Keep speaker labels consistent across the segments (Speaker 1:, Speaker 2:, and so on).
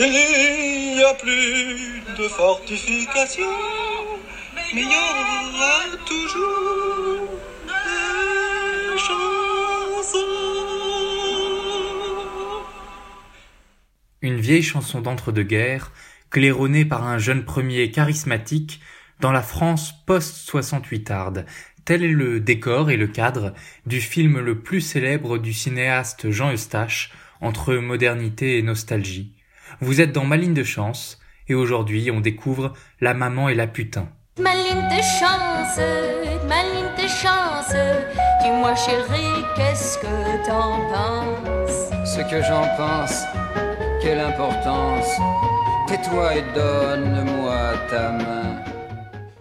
Speaker 1: Il n'y a plus de fortifications, mais il y aura toujours des chansons.
Speaker 2: Une vieille chanson d'entre-deux-guerres, claironnée par un jeune premier charismatique dans la France post-68arde. Tel est le décor et le cadre du film le plus célèbre du cinéaste Jean Eustache, entre modernité et nostalgie. Vous êtes dans Ma ligne de chance, et aujourd'hui on découvre La maman et la putain.
Speaker 3: Ma ligne de chance, ma ligne de chance, dis-moi chérie, qu'est-ce que t'en penses?
Speaker 4: Ce que j'en pense, quelle importance, tais-toi et donne-moi ta main.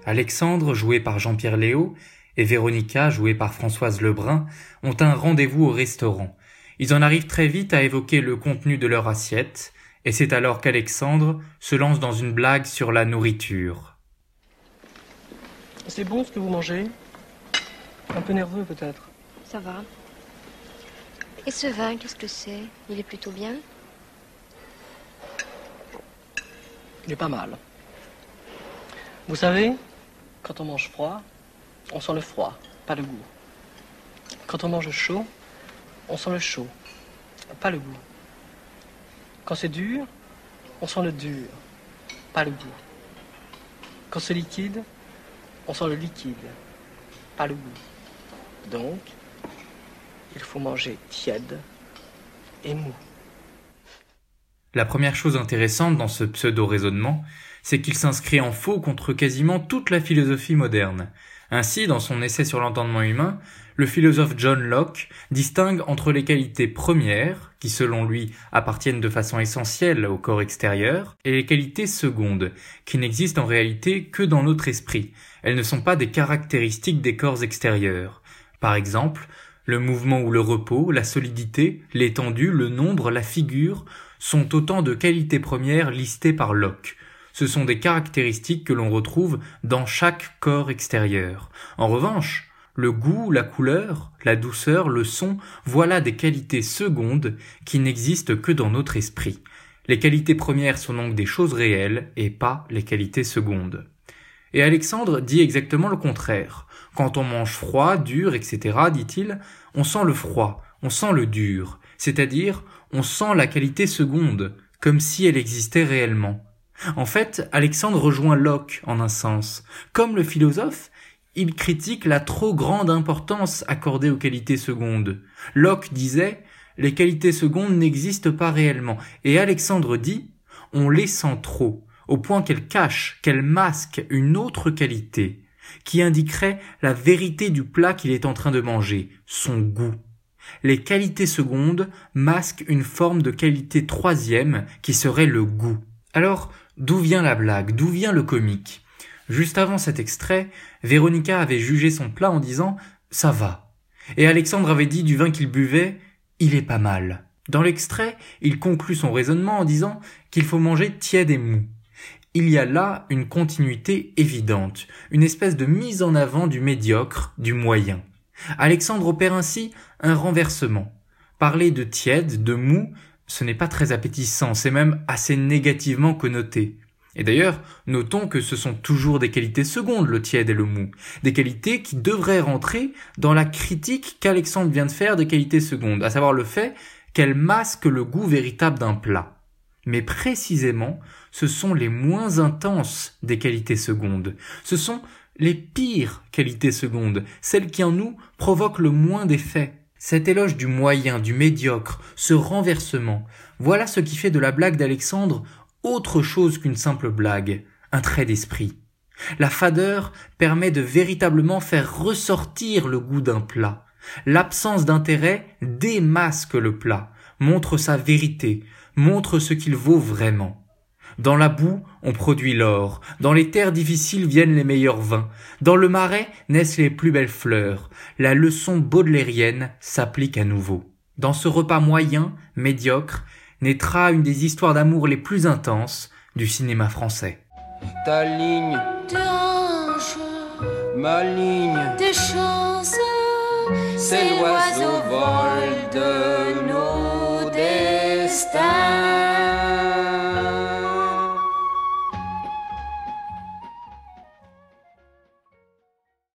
Speaker 2: Alexandre, joué par Jean-Pierre Léo, et Véronica, jouée par Françoise Lebrun, ont un rendez-vous au restaurant. Ils en arrivent très vite à évoquer le contenu de leur assiette, et c'est alors qu'Alexandre se lance dans une blague sur la nourriture.
Speaker 5: C'est bon ce que vous mangez? Un peu nerveux peut-être.
Speaker 6: Ça va. Et ce vin, qu'est-ce que c'est? Il est plutôt bien?
Speaker 5: Il est pas mal. Vous savez, quand on mange froid, on sent le froid, pas le goût. Quand on mange chaud, on sent le chaud, pas le goût. Quand c'est dur, on sent le dur, pas le goût. Quand c'est liquide, on sent le liquide, pas le goût. Donc, il faut manger tiède et mou.
Speaker 2: La première chose intéressante dans ce pseudo-raisonnement, c'est qu'il s'inscrit en faux contre quasiment toute la philosophie moderne. Ainsi, dans son essai sur l'entendement humain, le philosophe John Locke distingue entre les qualités premières, qui selon lui appartiennent de façon essentielle au corps extérieur, et les qualités secondes, qui n'existent en réalité que dans notre esprit. Elles ne sont pas des caractéristiques des corps extérieurs. Par exemple, le mouvement ou le repos, la solidité, l'étendue, le nombre, la figure sont autant de qualités premières listées par Locke. Ce sont des caractéristiques que l'on retrouve dans chaque corps extérieur. En revanche, le goût, la couleur, la douceur, le son, voilà des qualités secondes qui n'existent que dans notre esprit. Les qualités premières sont donc des choses réelles et pas les qualités secondes. Et Alexandre dit exactement le contraire. Quand on mange froid, dur, etc., dit-il, on sent le froid, on sent le dur, c'est-à-dire on sent la qualité seconde, comme si elle existait réellement. En fait, Alexandre rejoint Locke en un sens. Comme le philosophe, il critique la trop grande importance accordée aux qualités secondes. Locke disait les qualités secondes n'existent pas réellement, et Alexandre dit on les sent trop, au point qu'elles cachent, qu'elles masquent une autre qualité, qui indiquerait la vérité du plat qu'il est en train de manger, son goût. Les qualités secondes masquent une forme de qualité troisième qui serait le goût. Alors, D'où vient la blague? D'où vient le comique? Juste avant cet extrait, Véronica avait jugé son plat en disant Ça va. Et Alexandre avait dit du vin qu'il buvait Il est pas mal. Dans l'extrait, il conclut son raisonnement en disant qu'il faut manger tiède et mou. Il y a là une continuité évidente, une espèce de mise en avant du médiocre, du moyen. Alexandre opère ainsi un renversement. Parler de tiède, de mou, ce n'est pas très appétissant, c'est même assez négativement connoté. Et d'ailleurs, notons que ce sont toujours des qualités secondes, le tiède et le mou. Des qualités qui devraient rentrer dans la critique qu'Alexandre vient de faire des qualités secondes, à savoir le fait qu'elles masquent le goût véritable d'un plat. Mais précisément, ce sont les moins intenses des qualités secondes. Ce sont les pires qualités secondes, celles qui en nous provoquent le moins d'effets. Cet éloge du moyen, du médiocre, ce renversement, voilà ce qui fait de la blague d'Alexandre autre chose qu'une simple blague, un trait d'esprit. La fadeur permet de véritablement faire ressortir le goût d'un plat. L'absence d'intérêt démasque le plat, montre sa vérité, montre ce qu'il vaut vraiment. Dans la boue, on produit l'or. Dans les terres difficiles viennent les meilleurs vins. Dans le marais naissent les plus belles fleurs. La leçon baudelairienne s'applique à nouveau. Dans ce repas moyen, médiocre, naîtra une des histoires d'amour les plus intenses du cinéma français.
Speaker 4: Ta ligne, ma ligne,
Speaker 3: tes chances,
Speaker 4: c'est l'oiseau vol de nos destins.